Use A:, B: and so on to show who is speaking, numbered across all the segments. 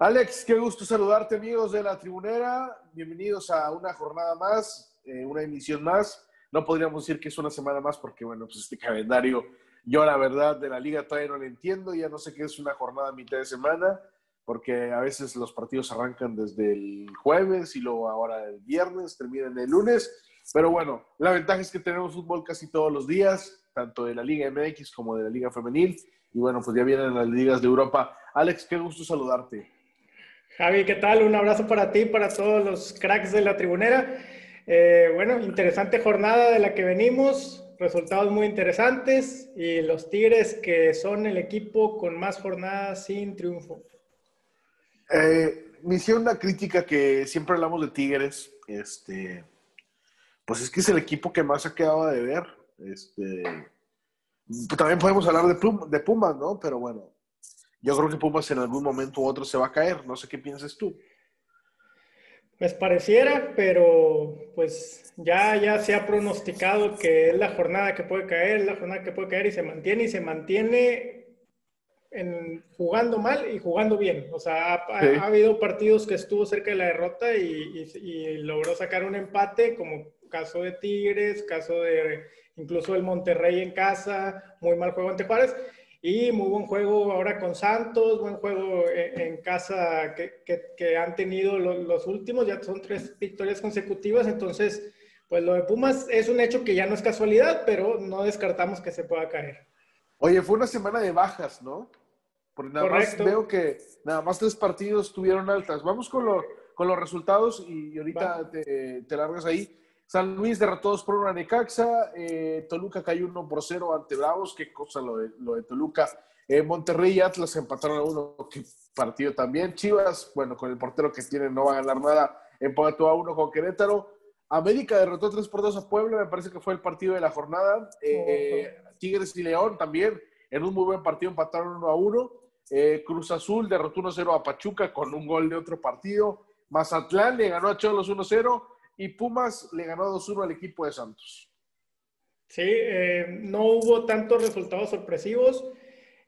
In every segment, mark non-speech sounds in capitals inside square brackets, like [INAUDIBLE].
A: Alex, qué gusto saludarte amigos de la tribunera. Bienvenidos a una jornada más, eh, una emisión más. No podríamos decir que es una semana más porque, bueno, pues este calendario, yo la verdad de la liga todavía no lo entiendo. Ya no sé qué es una jornada mitad de semana porque a veces los partidos arrancan desde el jueves y luego ahora el viernes, terminan el lunes. Pero bueno, la ventaja es que tenemos fútbol casi todos los días, tanto de la Liga MX como de la Liga Femenil. Y bueno, pues ya vienen las ligas de Europa. Alex, qué gusto saludarte.
B: Javi, ¿qué tal? Un abrazo para ti, para todos los cracks de la tribunera. Eh, bueno, interesante jornada de la que venimos, resultados muy interesantes y los Tigres que son el equipo con más jornadas sin triunfo.
A: Eh, me hicieron una crítica que siempre hablamos de Tigres, este, pues es que es el equipo que más ha quedado de ver. Este, también podemos hablar de Pumas, ¿no? Pero bueno, yo creo que Pumas en algún momento u otro se va a caer. No sé qué piensas tú.
B: Pues pareciera, pero pues ya, ya se ha pronosticado que es la jornada que puede caer, la jornada que puede caer y se mantiene y se mantiene en, jugando mal y jugando bien. O sea, ha, habido partidos que estuvo cerca de la derrota y, logró sacar un empate, como caso de Tigres, caso de incluso el Monterrey en casa, muy mal juego ante Juárez. Y muy buen juego ahora con Santos, buen juego en, casa que, que, han tenido los, últimos, ya son tres victorias consecutivas, entonces, pues lo de Pumas es un hecho que ya no es casualidad, pero no descartamos que se pueda caer.
A: Oye, fue una semana de bajas, ¿no? Porque nada más veo que nada más tres partidos tuvieron altas. Vamos con, lo, con los resultados y ahorita te, te largas ahí. San Luis derrotó 2 por 1 a Necaxa. Eh, Toluca cayó 1 por 0 ante Bravos. Qué cosa lo de, lo de Toluca. Eh, Monterrey y Atlas empataron a uno. Qué partido también. Chivas, bueno, con el portero que tiene no va a ganar nada. Empató a uno con Querétaro. América derrotó 3 por 2 a Puebla. Me parece que fue el partido de la jornada. Eh, Tigres y León también en un muy buen partido empataron 1 a 1. Cruz Azul derrotó 1-0 a Pachuca con un gol de otro partido. Mazatlán le ganó a Cholos 1-0 y Pumas le ganó 2-1 al equipo de Santos.
B: Sí, eh, no hubo tantos resultados sorpresivos.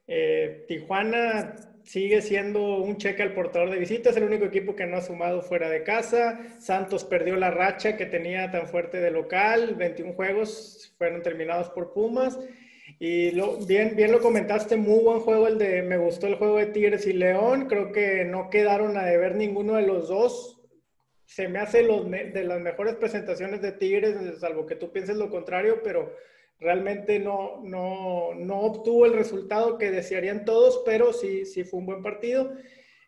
B: Eh, Tijuana sigue siendo un cheque al portador de visitas, el único equipo que no ha sumado fuera de casa. Santos perdió la racha que tenía tan fuerte de local, 21 juegos fueron terminados por Pumas. Y bien, bien lo comentaste, muy buen juego el de, me gustó el juego de Tigres y León, creo que no quedaron a deber ninguno de los dos, se me hace los de las mejores presentaciones de Tigres, salvo que tú pienses lo contrario, pero realmente no, no, no obtuvo el resultado que desearían todos, pero sí, sí fue un buen partido.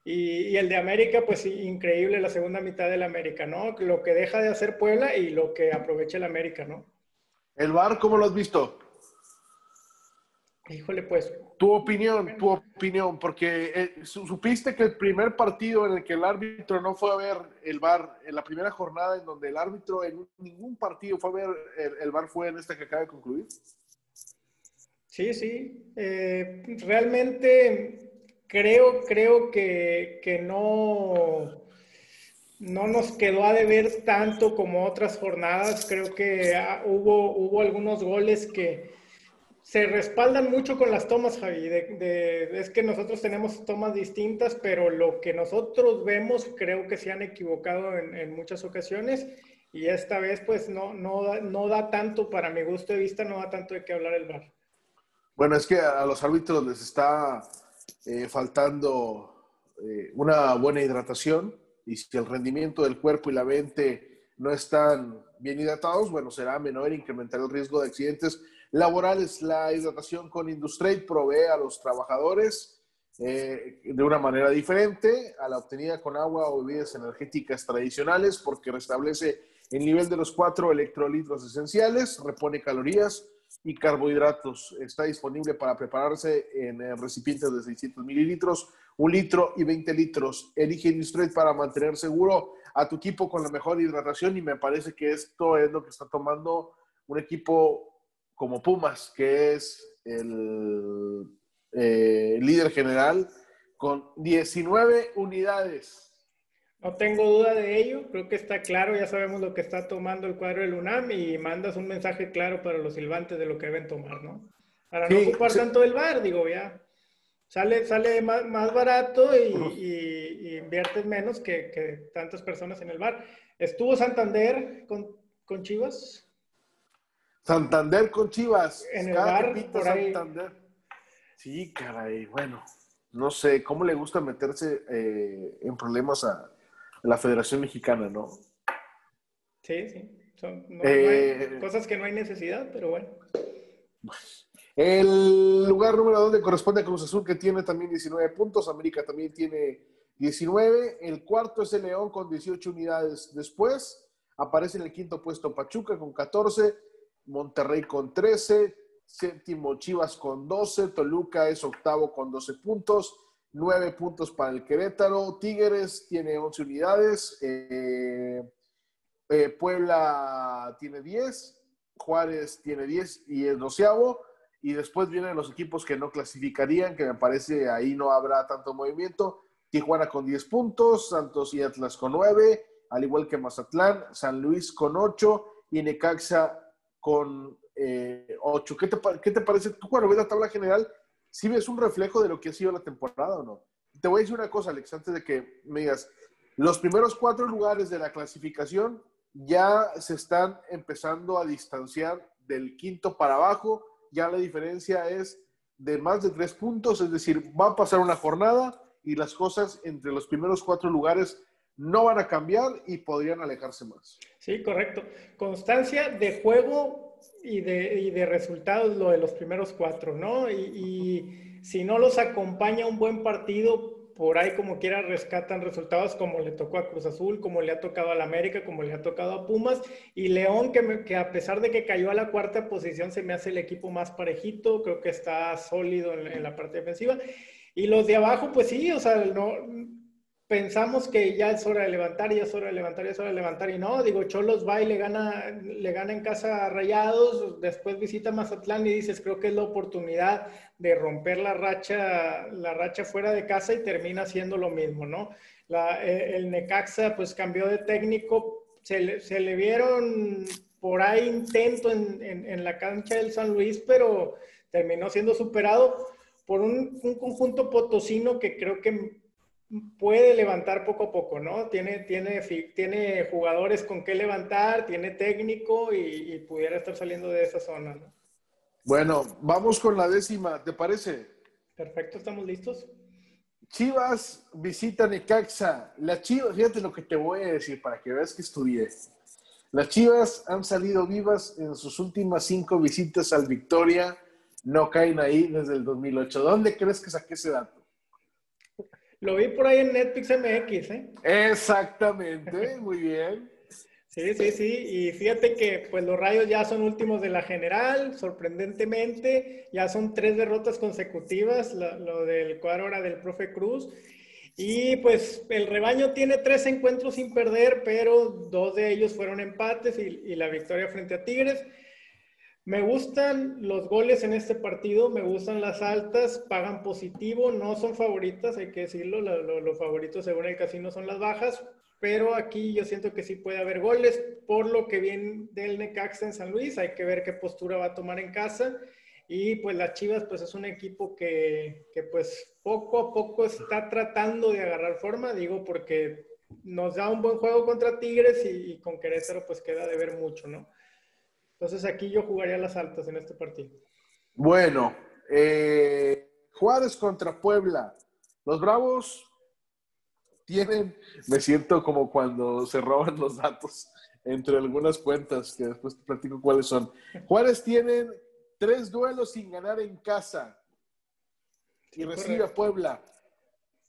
B: Y, el de América, pues increíble la segunda mitad del América, ¿no? Lo que deja de hacer Puebla y lo que aprovecha el América, ¿no?
A: ¿El VAR cómo lo has visto?
B: Híjole, pues.
A: Tu opinión, tu opinión, porque eh, supiste que el primer partido en el que el árbitro no fue a ver el VAR, en la primera jornada en donde el árbitro en ningún partido fue a ver el, VAR fue en esta que acaba de concluir.
B: Sí, sí. Eh, realmente creo, creo que, que no, no nos quedó a deber tanto como otras jornadas. Creo que ah, hubo, hubo algunos goles que se respaldan mucho con las tomas, Javi. es que nosotros tenemos tomas distintas, pero lo que nosotros vemos creo que se han equivocado en, muchas ocasiones y esta vez pues no, no, no da tanto, para mi gusto de vista, no da tanto de qué hablar el VAR.
A: Bueno, es que a los árbitros les está eh, faltando eh, una buena hidratación y si el rendimiento del cuerpo y la mente no están bien hidratados, bueno, será menor incrementar el riesgo de accidentes laborales. La hidratación con Industrate provee a los trabajadores eh, de una manera diferente a la obtenida con agua o bebidas energéticas tradicionales porque restablece el nivel de los cuatro electrolitos esenciales, repone calorías y carbohidratos. Está disponible para prepararse en recipientes de 600 mililitros, un litro y 20 litros. Elige Industrate para mantener seguro a tu equipo con la mejor hidratación y me parece que esto es lo que está tomando un equipo como Pumas, que es el eh, líder general, con 19 unidades.
B: No tengo duda de ello, creo que está claro, ya sabemos lo que está tomando el cuadro del UNAM y mandas un mensaje claro para los silbantes de lo que deben tomar, ¿no? Para no ocupar tanto del bar, digo, ya. Sale, sale más, más barato y, inviertes menos que, que, tantas personas en el bar. ¿Estuvo Santander con, con Chivas?
A: Santander con Chivas.
B: En el bar, por ahí.
A: Sí, caray, bueno, no sé, ¿cómo le gusta meterse eh, en problemas a la Federación Mexicana, no?
B: Sí, sí. Son eh, cosas que no hay necesidad, pero bueno.
A: El lugar número donde corresponde a Cruz Azul, que tiene también 19 puntos. América también tiene 19. El cuarto es el León con 18 unidades. Después aparece en el quinto puesto Pachuca con 14. Monterrey con 13. Séptimo Chivas con 12. Toluca es octavo con 12 puntos. 9 puntos para el Querétaro. Tigres tiene 11 unidades. Eh, eh, Puebla tiene 10. Juárez tiene 10 y es doceavo y después vienen los equipos que no clasificarían, que me parece ahí no habrá tanto movimiento. Tijuana con 10 puntos, Santos y Atlas con 9, al igual que Mazatlán, San Luis con 8 y Necaxa con 8. Eh, ¿Qué, te, ¿Qué te parece? Tú cuando ves la tabla general, ¿sí ves un reflejo de lo que ha sido la temporada o no? Te voy a decir una cosa, Alex, antes de que me digas. Los primeros cuatro lugares de la clasificación ya se están empezando a distanciar del quinto para abajo ya la diferencia es de más de tres puntos, es decir, va a pasar una jornada y las cosas entre los primeros cuatro lugares no van a cambiar y podrían alejarse más.
B: Sí, correcto. Constancia de juego y de, y de resultados, lo de los primeros cuatro, ¿no? Y, si no los acompaña un buen partido, por ahí como quiera rescatan resultados como le tocó a Cruz Azul, como le ha tocado a la América, como le ha tocado a Pumas y León que, que, a pesar de que cayó a la cuarta posición se me hace el equipo más parejito, creo que está sólido en, en la parte defensiva y los de abajo pues sí, o sea, no, pensamos que ya es hora de levantar, ya es hora de levantar, ya es hora de levantar, y no, digo, Cholos va y le gana, le gana en casa a Rayados, después visita Mazatlán y dices, creo que es la oportunidad de romper la racha, la racha fuera de casa y termina haciendo lo mismo, ¿no? La, eh, el Necaxa pues cambió de técnico, se le, se le vieron por ahí intento en, en, en, la cancha del San Luis, pero terminó siendo superado por un, un conjunto potosino que creo que puede levantar poco a poco, ¿no? Tiene, tiene, tiene jugadores con qué levantar, tiene técnico y, pudiera estar saliendo de esa zona, ¿no?
A: Bueno, vamos con la décima, ¿te parece?
B: Perfecto, ¿estamos listos?
A: Chivas visita Necaxa. Las Chivas, fíjate lo que te voy a decir para que veas que estudié. Las Chivas han salido vivas en sus últimas cinco visitas al Victoria. No caen ahí desde el 2008. ¿Dónde crees que saqué ese dato?
B: Lo vi por ahí en Netflix MX, ¿eh?
A: Exactamente, muy bien.
B: Sí, sí, sí. Y fíjate que pues los rayos ya son últimos de la general, sorprendentemente. Ya son tres derrotas consecutivas, lo, del cuadro ahora del profe Cruz. Y pues el rebaño tiene tres encuentros sin perder, pero dos de ellos fueron empates y, y la victoria frente a Tigres. Me gustan los goles en este partido, me gustan las altas, pagan positivo, no son favoritas, hay que decirlo, los favoritos según el casino son las bajas, pero aquí yo siento que sí puede haber goles, por lo que viene del Necaxa en San Luis, hay que ver qué postura va a tomar en casa, y pues las Chivas pues es un equipo que, que pues poco a poco está tratando de agarrar forma, digo porque nos da un buen juego contra Tigres y, y con Querétaro pues queda de ver mucho, ¿no? Entonces aquí yo jugaría las altas en este partido.
A: Bueno, eh, Juárez contra Puebla. Los Bravos tienen, me siento como cuando se roban los datos entre algunas cuentas, que después te platico cuáles son. Juárez tienen tres duelos sin ganar en casa y recibe a Puebla.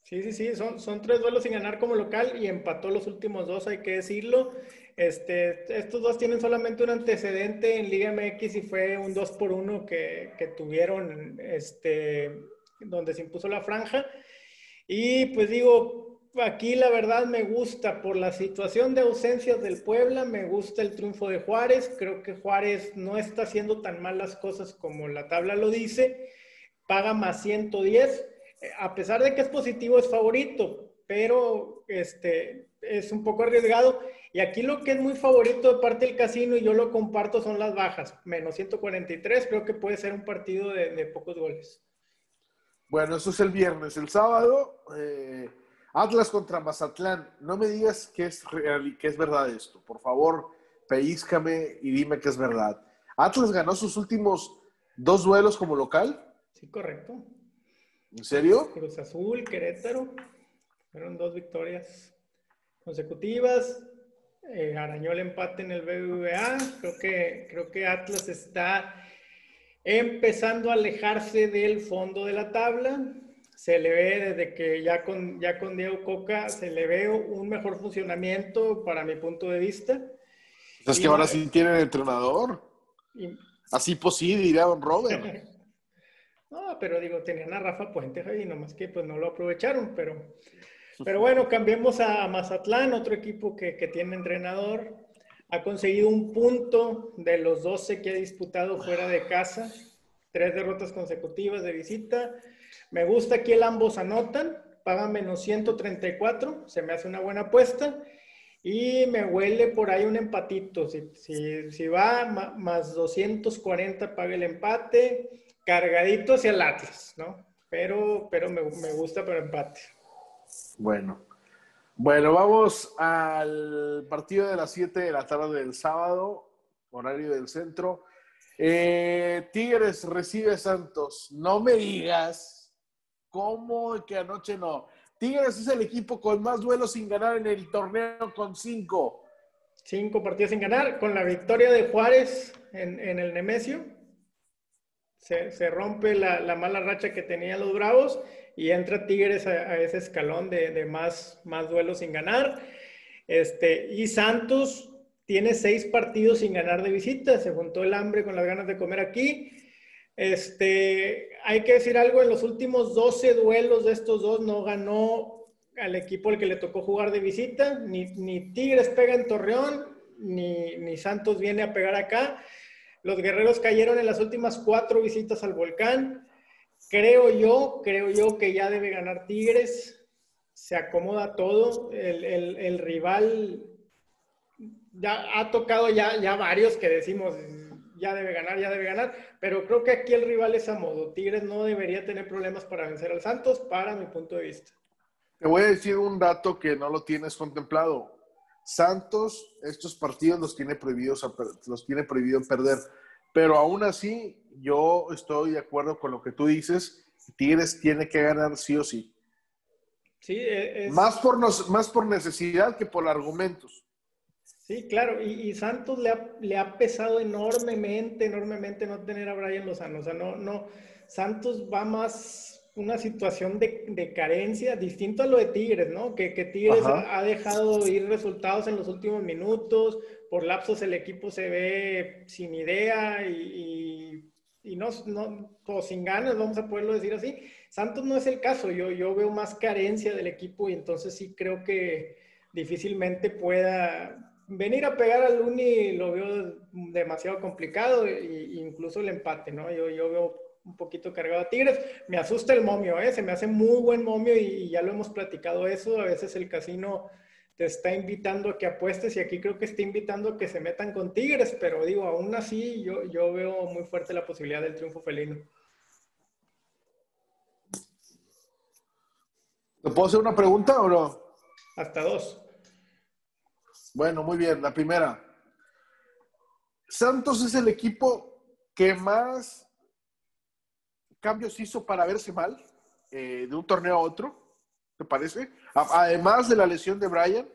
B: Sí, sí, sí, son, son tres duelos sin ganar como local y empató los últimos dos, hay que decirlo. Este, estos dos tienen solamente un antecedente en Liga MX y fue un 2 por 1 que, que, tuvieron, este, donde se impuso la franja. Y pues digo, aquí la verdad me gusta por la situación de ausencias del Puebla, me gusta el triunfo de Juárez. Creo que Juárez no está haciendo tan mal las cosas como la tabla lo dice. Paga más 110. A pesar de que es positivo, es favorito, pero este, es un poco arriesgado. Y aquí lo que es muy favorito de parte del casino, y yo lo comparto, son las bajas. Menos 143, creo que puede ser un partido de, pocos goles.
A: Bueno, eso es el viernes. El sábado, eh, Atlas contra Mazatlán. No me digas que es, real, que es verdad esto. Por favor, pellizcame y dime que es verdad. Atlas ganó sus últimos dos duelos como local.
B: Sí, correcto.
A: ¿En serio?
B: Cruz Azul, Querétaro. Fueron dos victorias consecutivas. Eh, arañó el empate en el BBVA. Creo que, creo que Atlas está empezando a alejarse del fondo de la tabla. Se le ve desde que ya con, ya con Diego Coca se le ve un mejor funcionamiento para mi punto de vista.
A: Es que ahora sí tienen entrenador. Así posible, diría Don Robert. [LAUGHS]
B: no, pero digo, tenían a Rafa Puente ahí, nomás que pues no lo aprovecharon, pero, pero bueno, cambiemos a Mazatlán, otro equipo que, tiene entrenador. Ha conseguido un punto de los 12 que ha disputado fuera de casa, tres derrotas consecutivas de visita. Me gusta que ambos anotan, paga menos 134, se me hace una buena apuesta. Y me huele por ahí un empatito. Si va más 240, paga el empate. Cargadito hacia el Atlas, ¿no? Pero, pero me, me gusta para empate.
A: Bueno. Bueno, vamos al partido de las 7 de la tarde del sábado, horario del centro. Eh, Tigres recibe Santos. No me digas cómo que anoche no. Tigres es el equipo con más duelos sin ganar en el torneo con cinco.
B: Cinco partidos sin ganar, con la victoria de Juárez en, el Nemesio. Se, rompe la, mala racha que tenían los Bravos y entra Tigres a, ese escalón de, más, más duelos sin ganar. Este, y Santos tiene seis partidos sin ganar de visita, se juntó el hambre con las ganas de comer aquí. Este, hay que decir algo, en los últimos 12 duelos de estos dos no ganó al equipo al que le tocó jugar de visita, ni, ni Tigres pega en Torreón, ni, ni, Santos viene a pegar acá. Los guerreros cayeron en las últimas cuatro visitas al volcán. Creo yo, creo yo que ya debe ganar Tigres. Se acomoda todo. El, rival ya ha tocado ya, ya varios que decimos, ya debe ganar, ya debe ganar, pero creo que aquí el rival es a modo. Tigres no debería tener problemas para vencer al Santos, para mi punto de vista.
A: Te voy a decir un dato que no lo tienes contemplado. Santos, estos partidos los tiene prohibidos, los tiene prohibido perder, pero aún así yo estoy de acuerdo con lo que tú dices. Tigres tiene que ganar sí o sí.
B: Sí, e, es...
A: más, por nos, más por necesidad que por argumentos.
B: Sí, claro, y, Santos le ha, le ha, pesado enormemente, enormemente no tener a Brian Lozano. O sea, no, no, Santos va más una situación de, de carencia, distinto a lo de Tigres, ¿no? Que, que Tigres ha, dejado ir resultados en los últimos minutos, por lapsos el equipo se ve sin idea y, y, no, no, o sin ganas, vamos a poderlo decir así. Santos no es el caso, yo, yo veo más carencia del equipo y entonces sí creo que difícilmente pueda venir a pegar al Uni lo veo demasiado complicado e incluso el empate, ¿no? Yo, yo veo un poquito cargado a Tigres. Me asusta el momio, ¿eh? Se me hace muy buen momio y, ya lo hemos platicado eso. A veces el casino te está invitando a que apuestes y aquí creo que está invitando a que se metan con Tigres, pero digo, aún así yo, yo veo muy fuerte la posibilidad del triunfo felino.
A: ¿Te puedo hacer una pregunta o no?
B: Hasta dos.
A: Bueno, muy bien. La primera. Santos es el equipo que más cambios hizo para verse mal eh, de un torneo a otro, ¿te parece? Además de la lesión de Brian.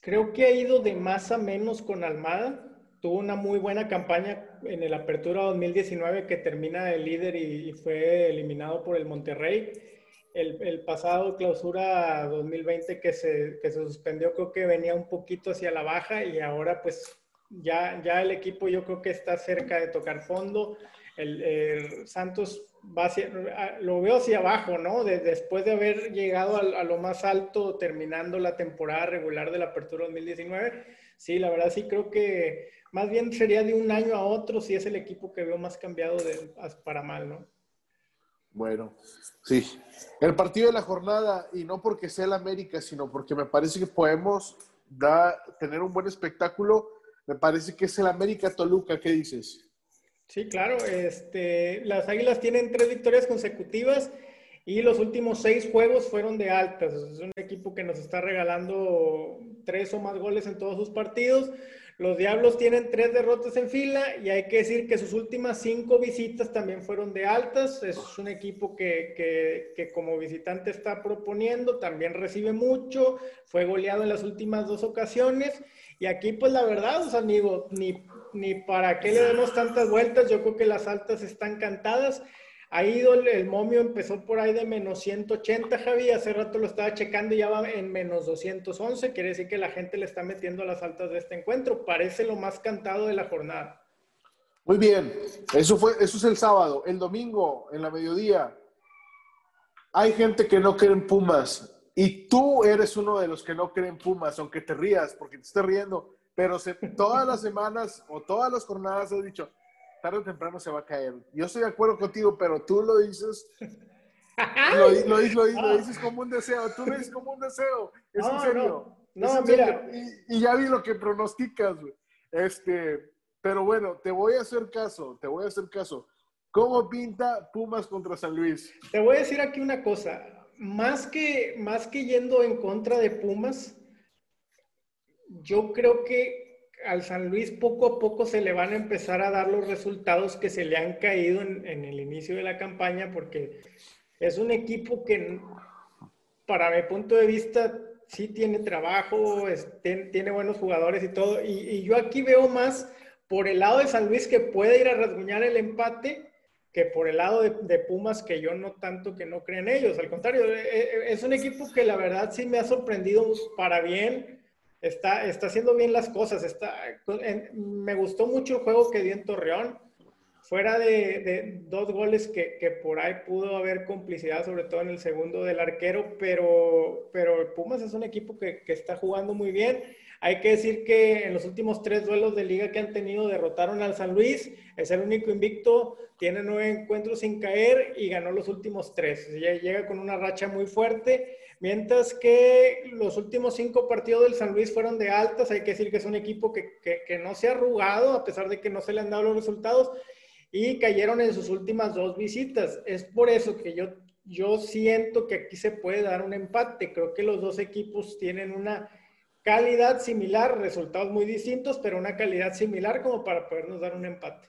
B: Creo que ha ido de más a menos con Almada. Tuvo una muy buena campaña en el Apertura 2019 que termina el líder y fue eliminado por el Monterrey el, pasado clausura 2020 que se, que se suspendió, creo que venía un poquito hacia la baja y ahora pues ya, ya el equipo yo creo que está cerca de tocar fondo. El, Santos va lo veo hacia abajo, ¿no? después de haber llegado a, lo más alto terminando la temporada regular de la Apertura 2019. Sí, la verdad sí creo que más bien sería de un año a otro si es el equipo que veo más cambiado de, para mal, ¿no?
A: Bueno, sí. El partido de la jornada, y no porque sea el América, sino porque me parece que podemos tener un buen espectáculo, me parece que es el América Toluca. ¿Qué dices?
B: Sí, claro. Este, las Águilas tienen tres victorias consecutivas y los últimos seis juegos fueron de altas. Es un equipo que nos está regalando tres o más goles en todos sus partidos. Los Diablos tienen tres derrotas en fila y hay que decir que sus últimas cinco visitas también fueron de altas. Es un equipo que, que, como visitante está proponiendo, también recibe mucho, fue goleado en las últimas dos ocasiones. Y aquí, pues la verdad, amigo, ni, ni para qué le demos tantas vueltas, yo creo que las altas están cantadas. Ido el, momio, empezó por ahí de menos 180, Javi. Hace rato lo estaba checando y ya va en menos 211. Quiere decir que la gente le está metiendo a las altas de este encuentro. Parece lo más cantado de la jornada.
A: Muy bien. Eso, fue, eso es el sábado. El domingo, en la mediodía, hay gente que no cree en Pumas. Y tú eres uno de los que no creen Pumas, aunque te rías, porque te estás riendo. Pero todas las semanas o todas las jornadas has dicho, tarde o temprano se va a caer. Yo estoy de acuerdo contigo, pero tú lo dices. [LAUGHS] Lo, dices como un deseo. Tú lo dices como un deseo. Es en serio. No, mira. Y, ya vi lo que pronosticas. Este, pero bueno, te voy a hacer caso. Te voy a hacer caso. ¿Cómo pinta Pumas contra San Luis?
B: Te voy a decir aquí una cosa. Más que, más que yendo en contra de Pumas, yo creo que al San Luis poco a poco se le van a empezar a dar los resultados que se le han caído en, el inicio de la campaña, porque es un equipo que, para mi punto de vista, sí tiene trabajo, tiene, buenos jugadores y todo. Y, yo aquí veo más por el lado de San Luis que puede ir a rasguñar el empate que por el lado de, de, Pumas, que yo no tanto que no creen ellos. Al contrario, e, e, es un equipo que la verdad sí me ha sorprendido para bien está, haciendo bien las cosas. Me gustó mucho el juego que dio en Torreón. Fuera de, dos goles que, que, por ahí pudo haber complicidad, sobre todo en el segundo del arquero, pero, pero Pumas es un equipo que, que está jugando muy bien. Hay que decir que en los últimos tres duelos de liga que han tenido derrotaron al San Luis, es el único invicto, tiene nueve encuentros sin caer y ganó los últimos tres. Llega con una racha muy fuerte Mientras que los últimos cinco partidos del San Luis fueron de altas, hay que decir que es un equipo que, no se ha arrugado, a pesar de que no se le han dado los resultados, y cayeron en sus últimas dos visitas. Es por eso que yo, yo siento que aquí se puede dar un empate. Creo que los dos equipos tienen una calidad similar, resultados muy distintos, pero una calidad similar como para podernos dar un empate.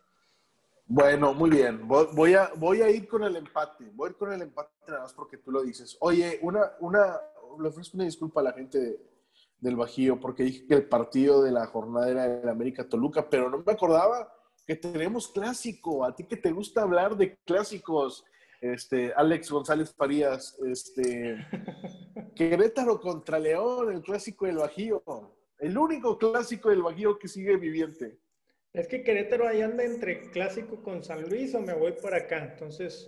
A: Bueno, muy bien. Voy a, voy a ir con el empate. Voy a ir con el empate nada más porque tú lo dices. Oye, una, una, le ofrezco una disculpa a la gente del Bajío porque dije que el partido de la jornada era el América Toluca, pero no me acordaba que tenemos clásico. A ti que te gusta hablar de clásicos, este, Alex González Farías, este, [LAUGHS] Querétaro contra León, el clásico del Bajío. El único clásico del Bajío que sigue viviente.
B: Es que Querétaro ahí anda entre clásico con San Luis o me voy para acá. Entonces,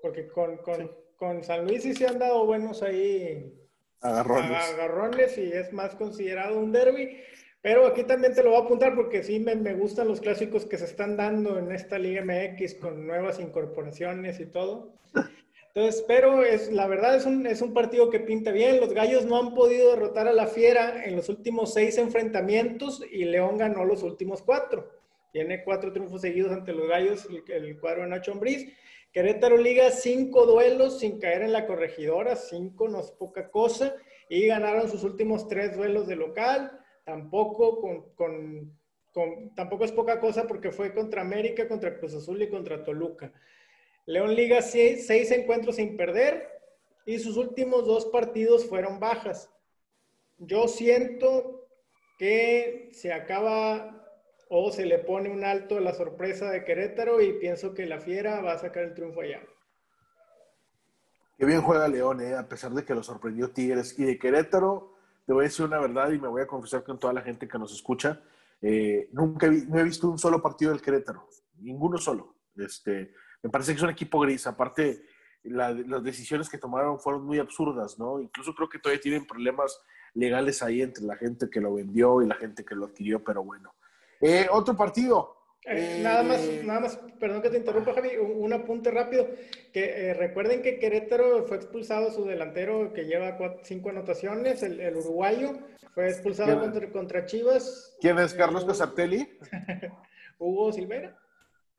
B: porque con, con, San Luis sí se han dado buenos ahí
A: agarrones.
B: agarrones y es más considerado un derby. Pero aquí también te lo voy a apuntar porque sí me, me, gustan los clásicos que se están dando en esta Liga MX con nuevas incorporaciones y todo. Entonces, pero es, la verdad es un, es un partido que pinta bien. Los Gallos no han podido derrotar a la Fiera en los últimos seis enfrentamientos y León ganó los últimos cuatro. Tiene cuatro triunfos seguidos ante los Gallos, el, el cuadro de Nacho Ambriz. Querétaro liga cinco duelos sin caer en la corregidora, cinco no es poca cosa, y ganaron sus últimos tres duelos de local. Tampoco con, con, con, tampoco es poca cosa porque fue contra América, contra Cruz Azul y contra Toluca. León Liga seis, encuentros sin perder y sus últimos dos partidos fueron bajas. Yo siento que se acaba o se le pone un alto a la sorpresa de Querétaro y pienso que la Fiera va a sacar el triunfo allá.
A: Qué bien juega León, eh, a pesar de que lo sorprendió Tigres. Y de Querétaro, te voy a decir una verdad y me voy a confesar con toda la gente que nos escucha. Eh, nunca no he visto un solo partido del Querétaro, ninguno solo. Este, me parece que es un equipo gris. Aparte, las decisiones que tomaron fueron muy absurdas, ¿no? Incluso creo que todavía tienen problemas legales ahí entre la gente que lo vendió y la gente que lo adquirió, pero bueno. Eh, otro partido.
B: Eh, nada más, nada más, perdón que te interrumpa, Javi, un, apunte rápido. Que eh, recuerden que Querétaro fue expulsado su delantero que lleva cinco anotaciones, el, uruguayo, fue expulsado contra, contra, Chivas.
A: ¿Quién es Carlos Casartelli? [LAUGHS]
B: Hugo Silvera.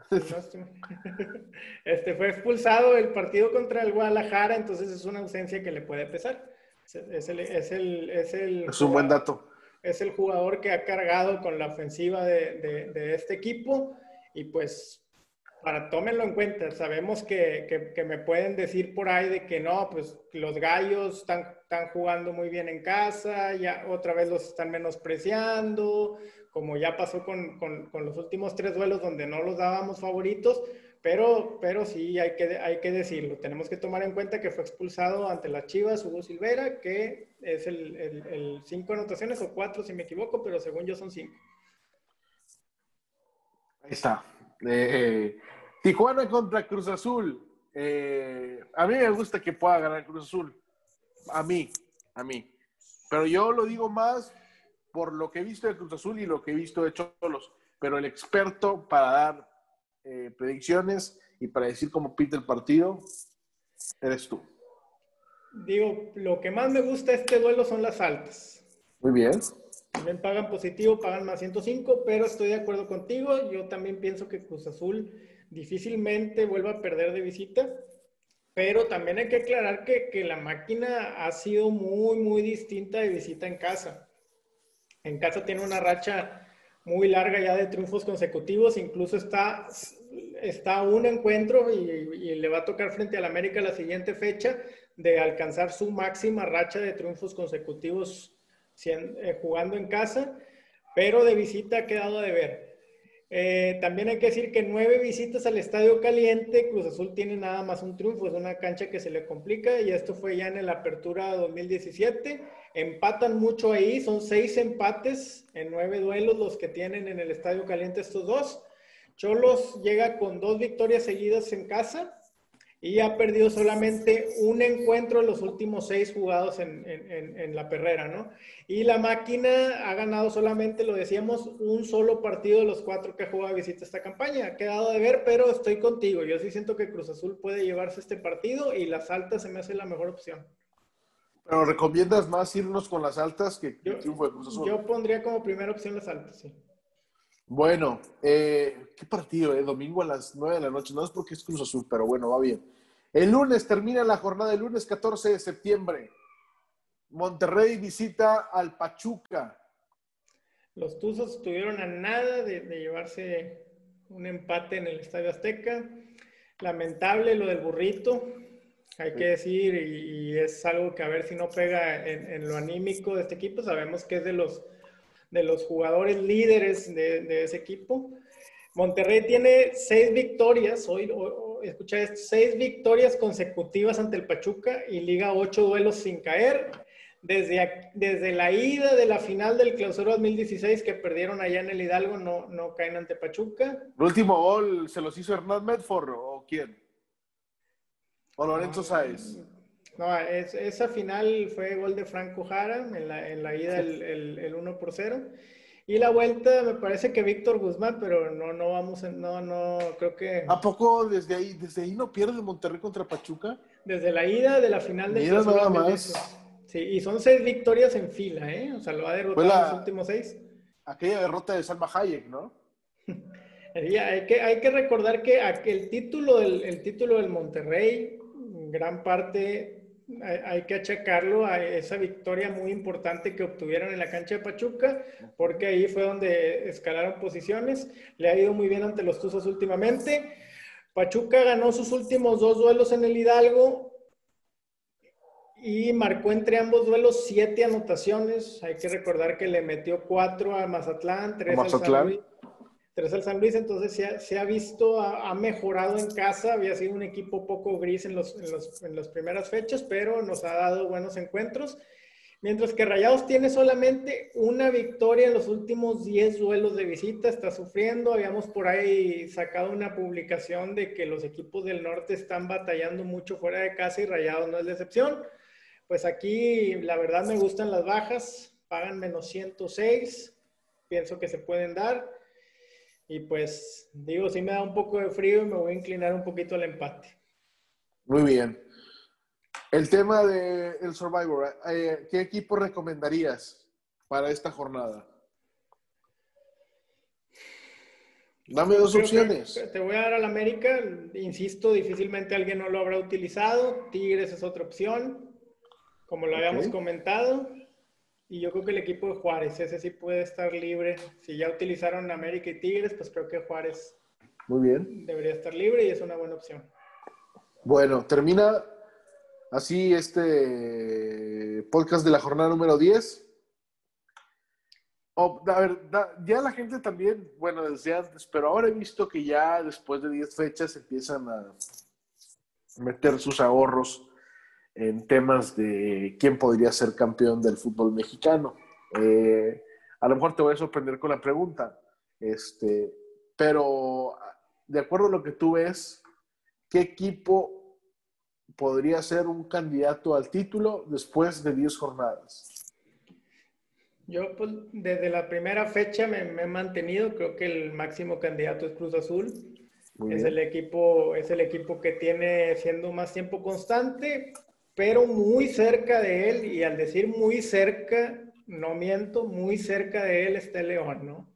B: [LAUGHS] Este fue expulsado el partido contra el Guadalajara, entonces es una ausencia que le puede pesar. Es, el, es, el, es, el
A: es un buen dato.
B: Es el jugador que ha cargado con la ofensiva de, de, de este equipo y pues para tómenlo en cuenta. Sabemos que, que, me pueden decir por ahí de que no, pues los gallos están, están jugando muy bien en casa, ya otra vez los están menospreciando, como ya pasó con, con, los últimos tres duelos donde no los dábamos favoritos, pero, pero sí hay que, hay que decirlo. Tenemos que tomar en cuenta que fue expulsado ante las Chivas Hugo Silvera, que es el, el, cinco anotaciones o cuatro si me equivoco, pero según yo son cinco.
A: Ahí está. Eh, Tijuana contra Cruz Azul. Eh, a mí me gusta que pueda ganar Cruz Azul. A mí, a mí. Pero yo lo digo más por lo que he visto de Cruz Azul y lo que he visto de Cholos. Pero el experto para dar eh, predicciones y para decir cómo pinta el partido, eres tú.
B: Digo, lo que más me gusta de este duelo son las altas.
A: Muy bien.
B: También pagan positivo, pagan más 105, pero estoy de acuerdo contigo. Yo también pienso que Cruz Azul difícilmente vuelva a perder de visita. Pero también hay que aclarar que, que, la máquina ha sido muy, muy distinta de visita en casa. En casa tiene una racha muy larga ya de triunfos consecutivos, incluso está, está un encuentro y, y le va a tocar frente al América la siguiente fecha de alcanzar su máxima racha de triunfos consecutivos eh, jugando en casa, pero de visita ha quedado de ver. Eh, también hay que decir que nueve visitas al Estadio Caliente, Cruz Azul tiene nada más un triunfo, es una cancha que se le complica y esto fue ya en la apertura 2017. Empatan mucho ahí, son seis empates en nueve duelos los que tienen en el Estadio Caliente estos dos. Cholos llega con dos victorias seguidas en casa y ha perdido solamente un encuentro en los últimos seis jugados en, en, en, la perrera, ¿no? Y la máquina ha ganado solamente, lo decíamos, un solo partido de los cuatro que ha jugado visita esta campaña. Ha quedado de ver, pero estoy contigo. Yo sí siento que Cruz Azul puede llevarse este partido y las altas se me hace la mejor opción.
A: Pero recomiendas más irnos con las altas que
B: yo, Cruz Azul. Yo pondría como primera opción las altas, sí.
A: Bueno, eh, qué partido, eh? Domingo a las 9 de la noche. No es porque es Cruz Azul, pero bueno, va bien. El lunes termina la jornada, el lunes 14 de septiembre. Monterrey visita al Pachuca.
B: Los Tuzos estuvieron a nada de, llevarse un empate en el Estadio Azteca. Lamentable lo del burrito, hay que decir, y, es algo que a ver si no pega en, lo anímico de este equipo. Sabemos que es de los de los jugadores líderes de, ese equipo. Monterrey tiene seis victorias, hoy escucha esto, seis victorias consecutivas ante el Pachuca y liga ocho duelos sin caer. Desde, desde la ida de la final del clausura 2016 que perdieron allá en el Hidalgo, no, no caen ante Pachuca.
A: ¿El último gol se los hizo Hernán Medford o quién? ¿O Lorenzo Sáez?
B: No, es, esa final fue gol de Franco Jara en la, en la ida el, el, el, 1 por 0. Y la vuelta me parece que Víctor Guzmán, pero no, no vamos, en, no, no, creo que...
A: ¿A poco desde ahí, desde ahí no pierde Monterrey contra Pachuca?
B: Desde la ida de la final de
A: Mira nada más.
B: Sí, y son seis victorias en fila, ¿eh? O sea, lo ha derrotado la, los últimos seis.
A: Aquella derrota de Salma Hayek, ¿no? [LAUGHS]
B: hay, que, hay que recordar que el título del, el título del Monterrey, gran parte hay que achacarlo a esa victoria muy importante que obtuvieron en la cancha de Pachuca, porque ahí fue donde escalaron posiciones. Le ha ido muy bien ante los Tuzos últimamente. Pachuca ganó sus últimos dos duelos en el Hidalgo y marcó entre ambos duelos siete anotaciones. Hay que recordar que le metió cuatro a Mazatlán, tres a Mazatlán tres al San Luis, entonces se ha, se ha visto, ha, ha, mejorado en casa, había sido un equipo poco gris en, los, en, los, en, las primeras fechas, pero nos ha dado buenos encuentros. Mientras que Rayados tiene solamente una victoria en los últimos 10 duelos de visita, está sufriendo. Habíamos por ahí sacado una publicación de que los equipos del norte están batallando mucho fuera de casa y Rayados no es la excepción. Pues aquí la verdad me gustan las bajas, pagan menos 106, pienso que se pueden dar. Y pues digo, sí me da un poco de frío y me voy a inclinar un poquito al empate.
A: Muy bien. El tema del de Survivor, eh, ¿qué equipo recomendarías para esta jornada? Dame dos opciones.
B: Te voy a dar al América. Insisto, difícilmente alguien no lo habrá utilizado. Tigres es otra opción, como lo habíamos comentado. Y yo creo que el equipo de Juárez, ese sí puede estar libre. Si ya utilizaron América y Tigres, pues creo que Juárez
A: Muy bien.
B: debería estar libre y es una buena opción.
A: Bueno, termina así este podcast de la jornada número 10. a ver, ya la gente también, bueno, desde antes, pero ahora he visto que ya después de 10 fechas empiezan a meter sus ahorros en temas de quién podría ser campeón del fútbol mexicano. Eh, a lo mejor te voy a sorprender con la pregunta, este, pero de acuerdo a lo que tú ves, ¿qué equipo podría ser un candidato al título después de 10 jornadas?
B: Yo, pues, desde la primera fecha me, he mantenido, creo que el máximo candidato es Cruz Azul. es el, equipo, es el equipo que tiene siendo más tiempo constante, pero muy cerca de él, y al decir muy cerca, no miento, muy cerca de él está el León, ¿no?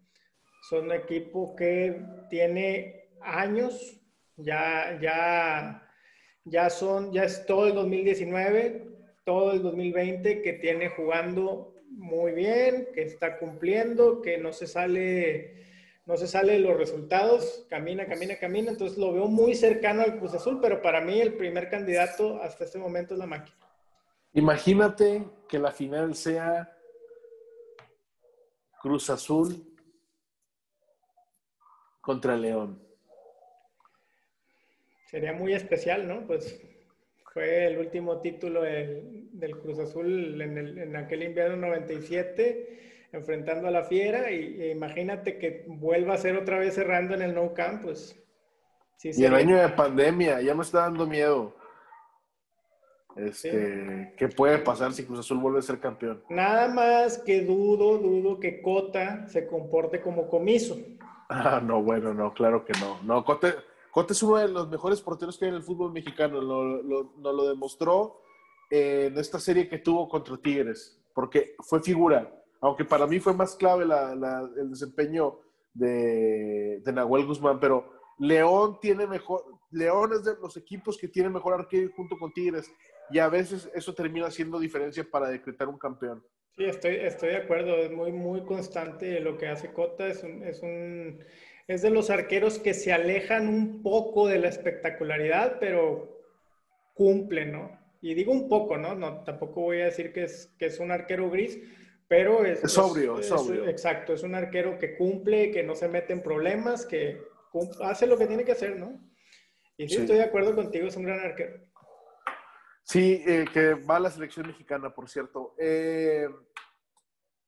B: Son un equipo que tiene años, ya, ya, ya son, ya es todo el 2019, todo el 2020 que tiene jugando muy bien, que está cumpliendo, que no se sale no se sale los resultados, camina, camina, camina, entonces lo veo muy cercano al Cruz Azul, pero para mí el primer candidato hasta este momento es la máquina.
A: Imagínate que la final sea Cruz Azul contra León.
B: Sería muy especial, ¿no? Pues fue el último título del, Cruz Azul en, en aquel invierno 97 enfrentando a la Fiera y, imagínate que vuelva a ser otra vez cerrando en el No Camp, pues...
A: y el año de pandemia, ya me está dando miedo. Este, ¿Qué puede pasar si Cruz Azul vuelve a ser campeón?
B: Nada más que dudo, dudo que Cota se comporte como comiso. [LAUGHS]
A: Ah, no, bueno, no, claro que no. No, Cota, es uno de los mejores porteros que hay en el fútbol mexicano. Nos lo, lo, demostró en esta serie que tuvo contra Tigres, porque fue figura aunque para mí fue más clave el desempeño de, de, Nahuel Guzmán, pero León tiene mejor, León es de los equipos que tiene mejor arquero junto con Tigres, y a veces eso termina siendo diferencia para decretar un campeón.
B: Sí, estoy, estoy de acuerdo, es muy, muy constante lo que hace Cota, es es un, es de los arqueros que se alejan un poco de la espectacularidad, pero cumple, ¿no? Y digo un poco, ¿no? no tampoco voy a decir que es, que es un arquero gris, pero es,
A: es sobrio, es, sobrio.
B: exacto, es un arquero que cumple, que no se mete en problemas, que hace lo que tiene que hacer, ¿no? Y sí, estoy de acuerdo contigo, es un gran arquero.
A: Sí, eh, que va a la selección mexicana, por cierto. Eh,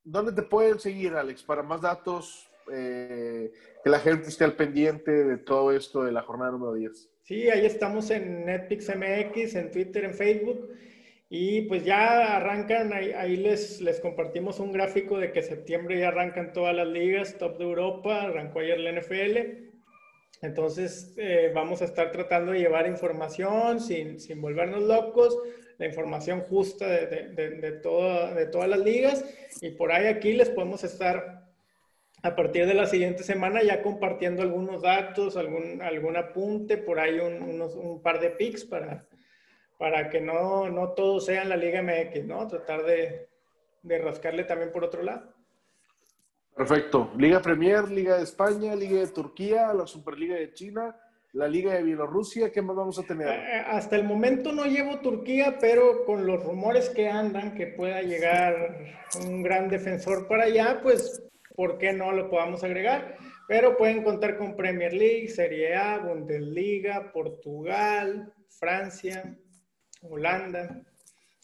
A: ¿Dónde te pueden seguir, Alex? Para más datos, eh, que la gente esté al pendiente de todo esto de la jornada número 10.
B: Sí, ahí estamos en Netflix MX, en Twitter, en Facebook. Y pues ya arrancan, ahí, les, les compartimos un gráfico de que septiembre ya arrancan todas las ligas, top de Europa, arrancó ayer la NFL. Entonces eh, vamos a estar tratando de llevar información sin, sin volvernos locos, la información justa de, de, de, todo, de todas las ligas. Y por ahí aquí les podemos estar a partir de la siguiente semana ya compartiendo algunos datos, algún, algún apunte, por ahí un, unos, un par de pics para, para que no, no todo sea en la Liga MX, ¿no? Tratar de, de rascarle también por otro lado.
A: Perfecto. Liga Premier, Liga de España, Liga de Turquía, la Superliga de China, la Liga de Bielorrusia, ¿qué más vamos a tener?
B: Eh, eh, hasta el momento no llevo Turquía, pero con los rumores que andan que pueda llegar un gran defensor para allá, pues, ¿por qué no lo podamos agregar? Pero pueden contar con Premier League, Serie A, Bundesliga, Portugal, Francia, Holanda.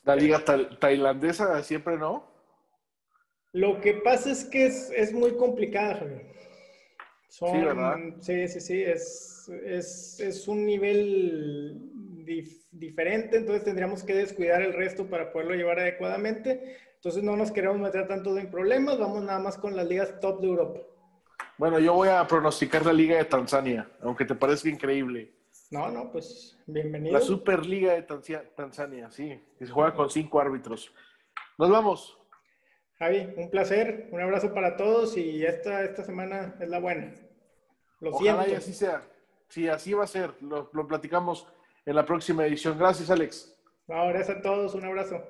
A: La liga tailandesa siempre no.
B: Lo que pasa es que es, muy complicada, Javier. sí, ¿verdad? Sí, sí, sí. Es, un nivel diferente, entonces tendríamos que descuidar el resto para poderlo llevar adecuadamente. Entonces no nos queremos meter tanto en problemas, vamos nada más con las ligas top de Europa.
A: Bueno, yo voy a pronosticar la liga de Tanzania, aunque te parezca increíble.
B: No, no, pues bienvenido.
A: La Superliga de Tanzania, sí, que se juega con cinco árbitros. Nos vamos.
B: Javi, un placer, un abrazo para todos y esta, esta semana es la buena. Lo
A: Ojalá y así sea. Sí, así va a ser. Lo, lo platicamos en la próxima edición. Gracias, Alex.
B: No, gracias a todos. Un abrazo.